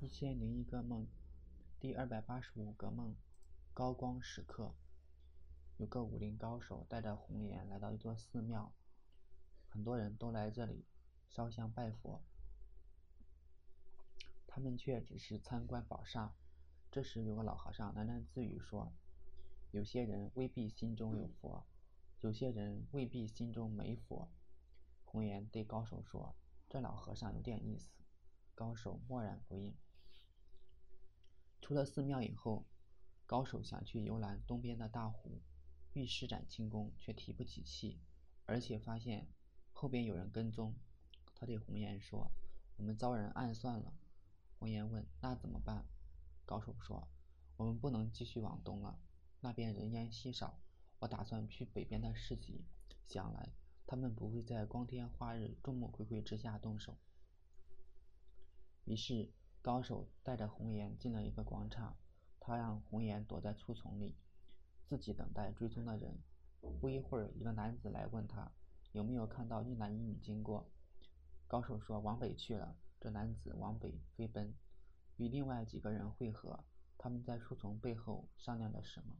一千零一个梦，第二百八十五个梦，高光时刻。有个武林高手带着红颜来到一座寺庙，很多人都来这里烧香拜佛，他们却只是参观宝刹。这时，有个老和尚喃喃自语说：“有些人未必心中有佛，有些人未必心中没佛。”红颜对高手说：“这老和尚有点意思。”高手默然不应。出了寺庙以后，高手想去游览东边的大湖，欲施展轻功，却提不起气，而且发现后边有人跟踪。他对红颜说：“我们遭人暗算了。”红颜问：“那怎么办？”高手说：“我们不能继续往东了，那边人烟稀少。我打算去北边的市集，想来他们不会在光天化日、众目睽睽之下动手。”于是。高手带着红颜进了一个广场，他让红颜躲在树丛里，自己等待追踪的人。不一会儿，一个男子来问他有没有看到一男一女经过。高手说往北去了。这男子往北飞奔，与另外几个人汇合。他们在树丛背后商量着什么。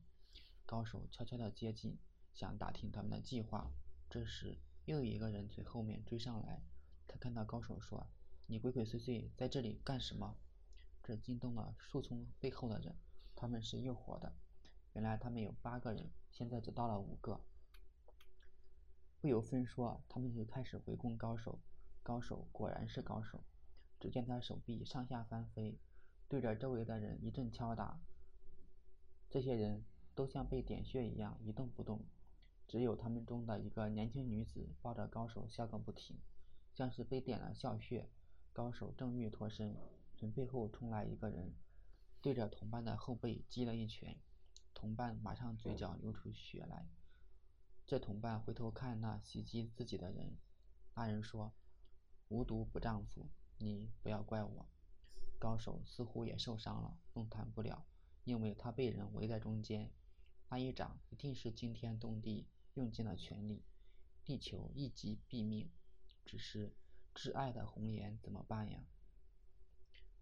高手悄悄地接近，想打听他们的计划。这时，又有一个人从后面追上来。他看到高手说。你鬼鬼祟祟在这里干什么？这惊动了树丛背后的人，他们是又火的。原来他们有八个人，现在只到了五个。不由分说，他们就开始围攻高手。高手果然是高手，只见他手臂上下翻飞，对着周围的人一阵敲打。这些人都像被点穴一样一动不动，只有他们中的一个年轻女子抱着高手笑个不停，像是被点了笑穴。高手正欲脱身，从背后冲来一个人，对着同伴的后背击了一拳，同伴马上嘴角流出血来。这同伴回头看那袭击自己的人，那人说：“无毒不丈夫，你不要怪我。”高手似乎也受伤了，动弹不了，因为他被人围在中间。那一掌一定是惊天动地，用尽了全力，力求一击毙命。只是。挚爱的红颜怎么办呀？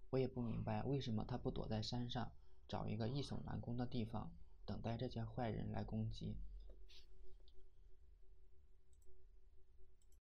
我也不明白为什么他不躲在山上，找一个易守难攻的地方，等待这些坏人来攻击。